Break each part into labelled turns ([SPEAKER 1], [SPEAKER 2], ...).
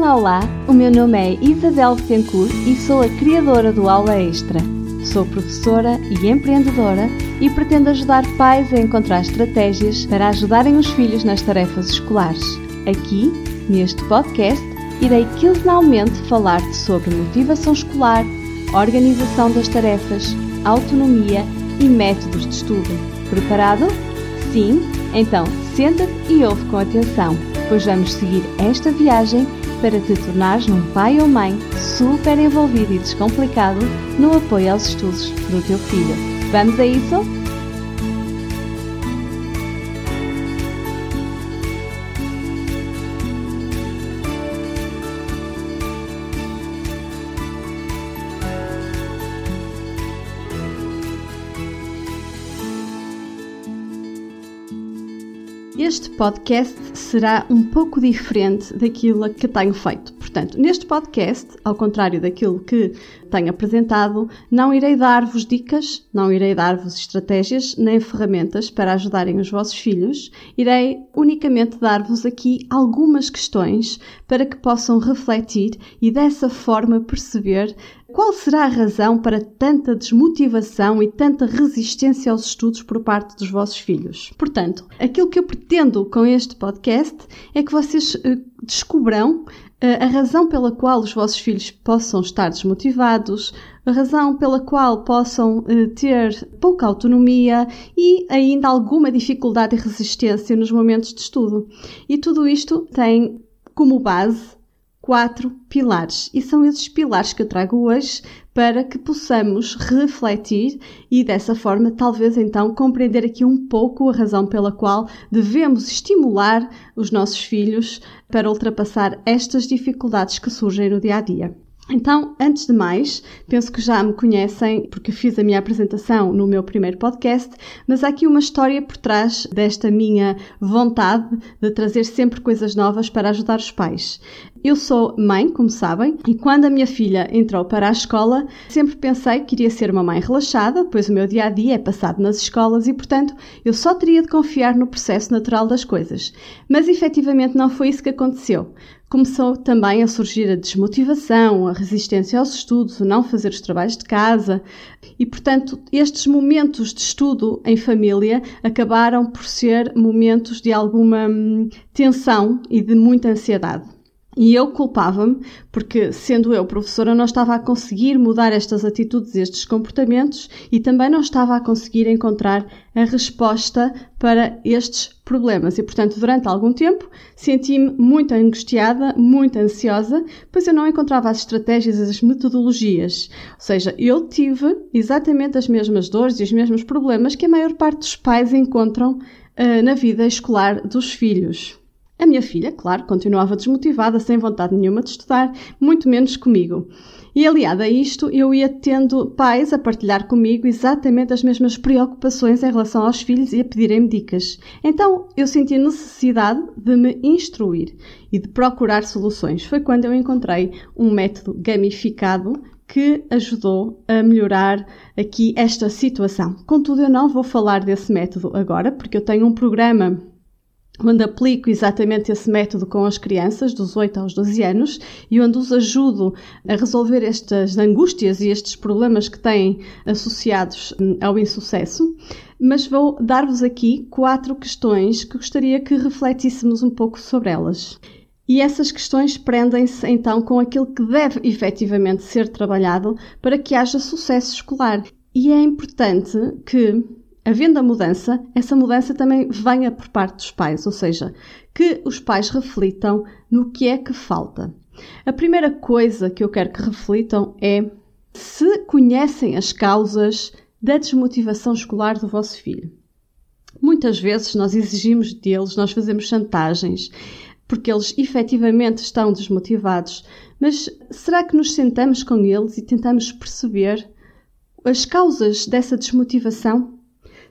[SPEAKER 1] Olá, olá! O meu nome é Isabel Betancourt e sou a criadora do Aula Extra. Sou professora e empreendedora e pretendo ajudar pais a encontrar estratégias para ajudarem os filhos nas tarefas escolares. Aqui, neste podcast, irei quinzenalmente falar-te sobre motivação escolar, organização das tarefas, autonomia e métodos de estudo. Preparado? Sim? Então senta-te e ouve com atenção, pois vamos seguir esta viagem para te tornares num pai ou mãe super envolvido e descomplicado no apoio aos estudos do teu filho. Vamos a isso? Este podcast será um pouco diferente daquilo que tenho feito. Portanto, neste podcast, ao contrário daquilo que tenho apresentado, não irei dar-vos dicas, não irei dar-vos estratégias nem ferramentas para ajudarem os vossos filhos. Irei unicamente dar-vos aqui algumas questões para que possam refletir e dessa forma perceber qual será a razão para tanta desmotivação e tanta resistência aos estudos por parte dos vossos filhos? Portanto, aquilo que eu pretendo com este podcast é que vocês uh, descubram a razão pela qual os vossos filhos possam estar desmotivados, a razão pela qual possam uh, ter pouca autonomia e ainda alguma dificuldade e resistência nos momentos de estudo. E tudo isto tem como base quatro pilares. E são esses pilares que eu trago hoje para que possamos refletir e dessa forma talvez então compreender aqui um pouco a razão pela qual devemos estimular os nossos filhos para ultrapassar estas dificuldades que surgem no dia a dia. Então, antes de mais, penso que já me conhecem porque fiz a minha apresentação no meu primeiro podcast, mas há aqui uma história por trás desta minha vontade de trazer sempre coisas novas para ajudar os pais. Eu sou mãe, como sabem, e quando a minha filha entrou para a escola, sempre pensei que iria ser uma mãe relaxada, pois o meu dia a dia é passado nas escolas e, portanto, eu só teria de confiar no processo natural das coisas. Mas efetivamente não foi isso que aconteceu começou também a surgir a desmotivação, a resistência aos estudos, o não fazer os trabalhos de casa. E, portanto, estes momentos de estudo em família acabaram por ser momentos de alguma hum, tensão e de muita ansiedade. E eu culpava-me porque, sendo eu professora, não estava a conseguir mudar estas atitudes, estes comportamentos e também não estava a conseguir encontrar a resposta para estes problemas. E, portanto, durante algum tempo senti-me muito angustiada, muito ansiosa, pois eu não encontrava as estratégias, as metodologias. Ou seja, eu tive exatamente as mesmas dores e os mesmos problemas que a maior parte dos pais encontram uh, na vida escolar dos filhos. A minha filha, claro, continuava desmotivada, sem vontade nenhuma de estudar, muito menos comigo. E aliada a isto, eu ia tendo pais a partilhar comigo exatamente as mesmas preocupações em relação aos filhos e a pedirem-me dicas. Então eu senti necessidade de me instruir e de procurar soluções. Foi quando eu encontrei um método gamificado que ajudou a melhorar aqui esta situação. Contudo, eu não vou falar desse método agora, porque eu tenho um programa onde aplico exatamente esse método com as crianças dos 8 aos 12 anos e onde os ajudo a resolver estas angústias e estes problemas que têm associados hum, ao insucesso. Mas vou dar-vos aqui quatro questões que gostaria que refletíssemos um pouco sobre elas. E essas questões prendem-se então com aquilo que deve efetivamente ser trabalhado para que haja sucesso escolar. E é importante que havendo a mudança, essa mudança também venha por parte dos pais, ou seja, que os pais reflitam no que é que falta. A primeira coisa que eu quero que reflitam é se conhecem as causas da desmotivação escolar do vosso filho. Muitas vezes nós exigimos deles, nós fazemos chantagens, porque eles efetivamente estão desmotivados, mas será que nos sentamos com eles e tentamos perceber as causas dessa desmotivação?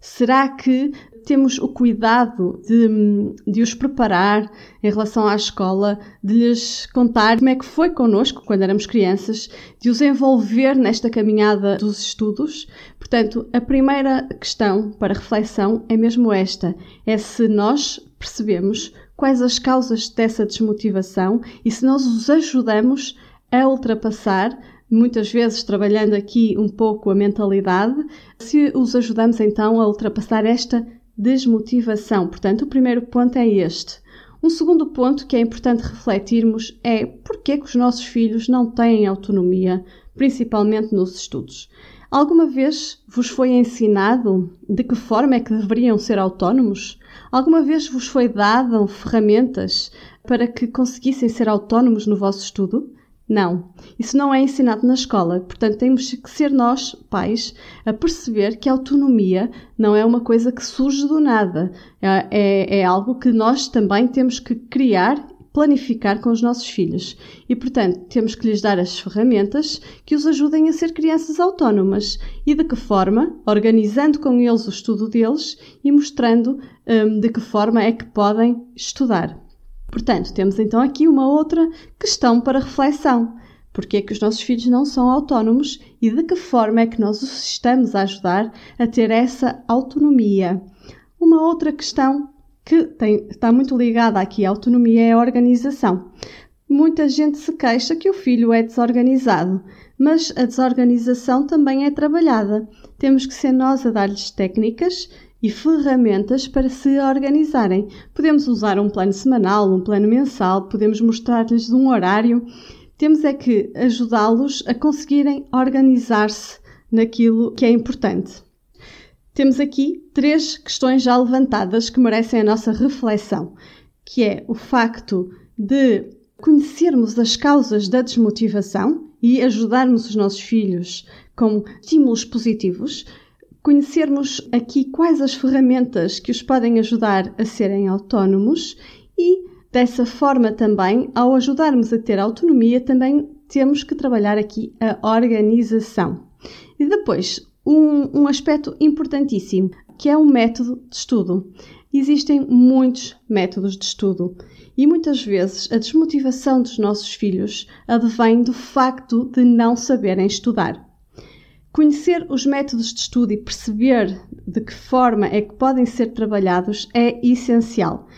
[SPEAKER 1] Será que temos o cuidado de, de, os preparar em relação à escola, de lhes contar como é que foi connosco quando éramos crianças, de os envolver nesta caminhada dos estudos. Portanto, a primeira questão para reflexão é mesmo esta: é se nós percebemos quais as causas dessa desmotivação e se nós os ajudamos a ultrapassar, muitas vezes trabalhando aqui um pouco a mentalidade, se os ajudamos então a ultrapassar esta desmotivação. Portanto, o primeiro ponto é este. Um segundo ponto que é importante refletirmos é porque que os nossos filhos não têm autonomia, principalmente nos estudos. Alguma vez vos foi ensinado de que forma é que deveriam ser autónomos? Alguma vez vos foi dado ferramentas para que conseguissem ser autónomos no vosso estudo? Não, isso não é ensinado na escola. Portanto, temos que ser nós, pais, a perceber que a autonomia não é uma coisa que surge do nada. É, é, é algo que nós também temos que criar planificar com os nossos filhos e, portanto, temos que lhes dar as ferramentas que os ajudem a ser crianças autónomas e de que forma, organizando com eles o estudo deles e mostrando um, de que forma é que podem estudar. Portanto, temos então aqui uma outra questão para reflexão. Porque é que os nossos filhos não são autónomos e de que forma é que nós os estamos a ajudar a ter essa autonomia? Uma outra questão que tem, está muito ligada aqui à autonomia é a organização. Muita gente se queixa que o filho é desorganizado, mas a desorganização também é trabalhada. Temos que ser nós a dar-lhes técnicas e ferramentas para se organizarem. Podemos usar um plano semanal, um plano mensal, podemos mostrar-lhes um horário. Temos é que ajudá-los a conseguirem organizar-se naquilo que é importante. Temos aqui três questões já levantadas que merecem a nossa reflexão, que é o facto de conhecermos as causas da desmotivação e ajudarmos os nossos filhos com estímulos positivos, conhecermos aqui quais as ferramentas que os podem ajudar a serem autónomos e, dessa forma também, ao ajudarmos a ter autonomia, também temos que trabalhar aqui a organização. E depois, um, um aspecto importantíssimo, que é o método de estudo. Existem muitos métodos de estudo e muitas vezes a desmotivação dos nossos filhos advém do facto de não saberem estudar. Conhecer os métodos de estudo e perceber de que forma é que podem ser trabalhados é essencial.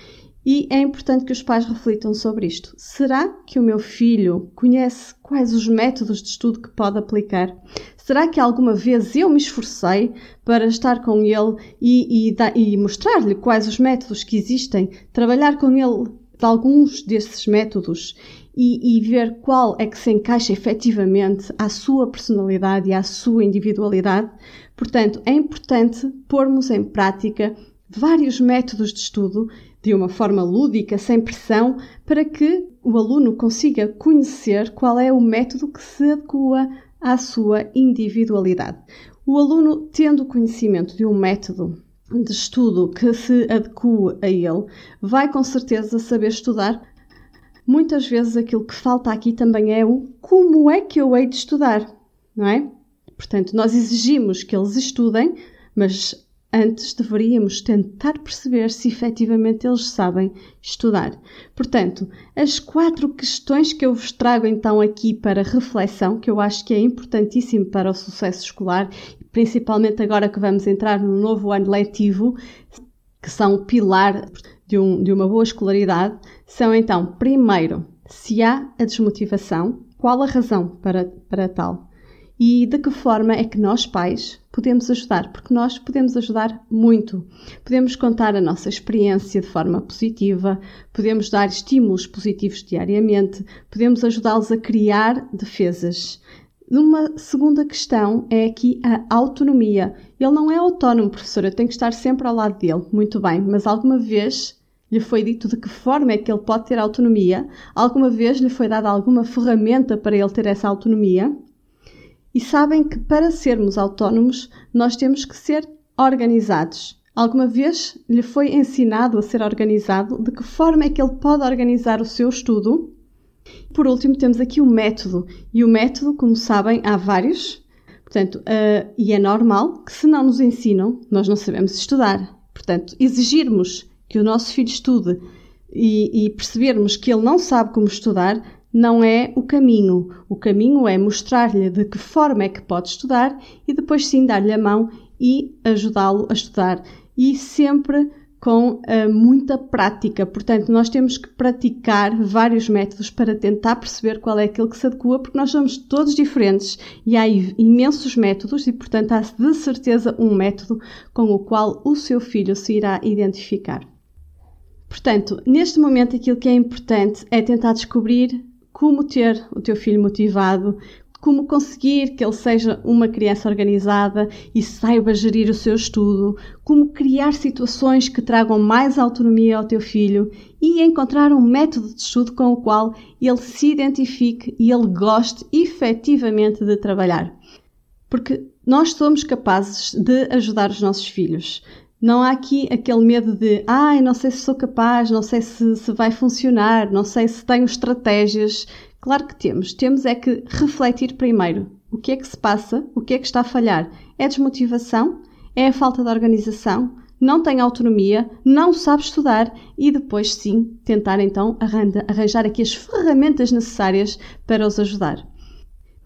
[SPEAKER 1] E é importante que os pais reflitam sobre isto. Será que o meu filho conhece quais os métodos de estudo que pode aplicar? Será que alguma vez eu me esforcei para estar com ele e, e, e mostrar-lhe quais os métodos que existem, trabalhar com ele de alguns desses métodos e, e, ver qual é que se encaixa efetivamente à sua personalidade e à sua individualidade? Portanto, é importante pormos em prática vários métodos de estudo de uma forma lúdica, sem pressão, para que o aluno consiga conhecer qual é o método que se adequa à sua individualidade. O aluno, tendo conhecimento de um método de estudo que se adequa a ele, vai com certeza saber estudar. Muitas vezes aquilo que falta aqui também é o como é que eu hei de estudar, não é? Portanto, nós exigimos que eles estudem, mas Antes deveríamos tentar perceber se efetivamente eles sabem estudar. Portanto, as quatro questões que eu vos trago então aqui para reflexão, que eu acho que é importantíssimo para o sucesso escolar, principalmente agora que vamos entrar no novo ano letivo, que são o pilar de, um, de uma boa escolaridade, são então, primeiro, se há a desmotivação, qual a razão para, para tal? e de que forma é que nós, pais, podemos ajudar, porque nós podemos ajudar muito. Podemos contar a nossa experiência de forma positiva, podemos dar estímulos positivos diariamente, podemos ajudá-los a criar defesas. Uma segunda questão é aqui a autonomia. Ele não é autónomo, professora, eu tenho que estar sempre ao lado dele. Muito bem, mas alguma vez lhe foi dito de que forma é que ele pode ter autonomia? Alguma vez lhe foi dada alguma ferramenta para ele ter essa autonomia? e sabem que para sermos autónomos nós temos que ser organizados. Alguma vez lhe foi ensinado a ser organizado? De que forma é que ele pode organizar o seu estudo? Por último, temos aqui o método. E o método, como sabem, há vários. Portanto, uh, e é normal que se não nos ensinam, nós não sabemos estudar. Portanto, exigirmos que o nosso filho estude e, e percebermos que ele não sabe como estudar não é o caminho. O caminho é mostrar-lhe de que forma é que pode estudar e depois sim dar-lhe a mão e ajudá-lo a estudar. E sempre com uh, muita prática. Portanto, nós temos que praticar vários métodos para tentar perceber qual é aquele que se adequa, porque nós somos todos diferentes e há imensos métodos e, portanto, há de certeza um método com o qual o seu filho se irá identificar. Portanto, neste momento, aquilo que é importante é tentar descobrir como ter o teu filho motivado, como conseguir que ele seja uma criança organizada e saiba gerir o seu estudo, como criar situações que tragam mais autonomia ao teu filho e encontrar um método de estudo com o qual ele se identifique e ele goste efetivamente de trabalhar. Porque nós somos capazes de ajudar os nossos filhos. Não há aqui aquele medo de, ai, não sei se sou capaz, não sei se, se vai funcionar, não sei se tenho estratégias. Claro que temos. Temos é que refletir primeiro. O que é que se passa? O que é que está a falhar? É desmotivação? É a falta de organização? Não tem autonomia? Não sabe estudar? E depois, sim, tentar então arranjar aqui as ferramentas necessárias para os ajudar.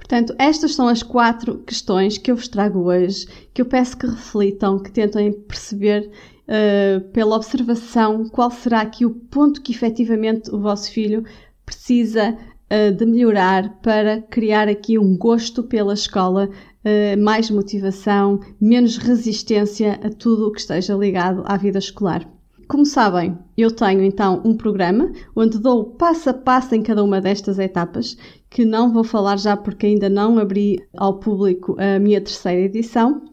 [SPEAKER 1] Portanto, estas são as quatro questões que eu vos trago hoje, que eu peço que reflitam, que tentem perceber uh, pela observação qual será aqui o ponto que efetivamente o vosso filho precisa eh, de melhorar para criar aqui um gosto pela escola, uh, mais motivação, menos resistência a tudo o que esteja ligado à vida escolar. Como sabem, eu tenho então um programa onde dou passo a passo em cada uma destas etapas, que não vou falar já porque ainda não abri ao público a minha terceira edição,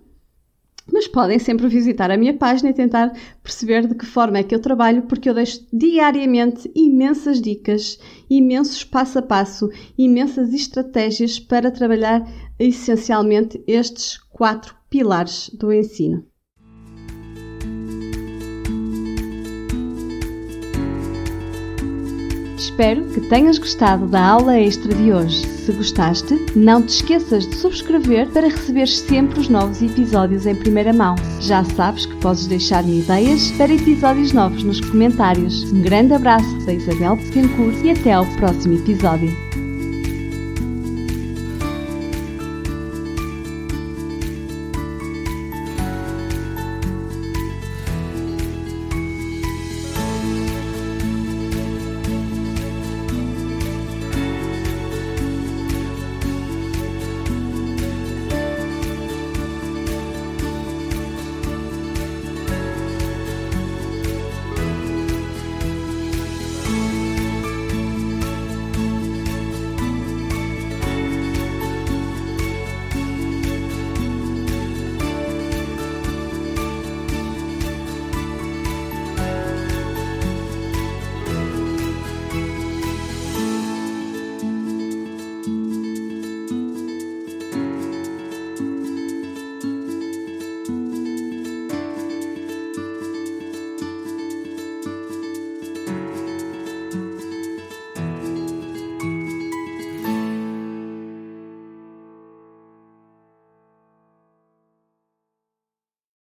[SPEAKER 1] mas podem sempre visitar a minha página e tentar perceber de que forma é que eu trabalho, porque eu deixo diariamente imensas dicas, imensos passo a passo, imensas estratégias para trabalhar essencialmente estes quatro pilares do ensino. Espero que tenhas gostado da aula extra de hoje. Se gostaste, não te esqueças de subscrever para receber sempre os novos episódios em primeira mão. Já sabes que podes deixar-me ideias para episódios novos nos comentários. Um grande abraço da Isabel Betancourt e até ao próximo episódio.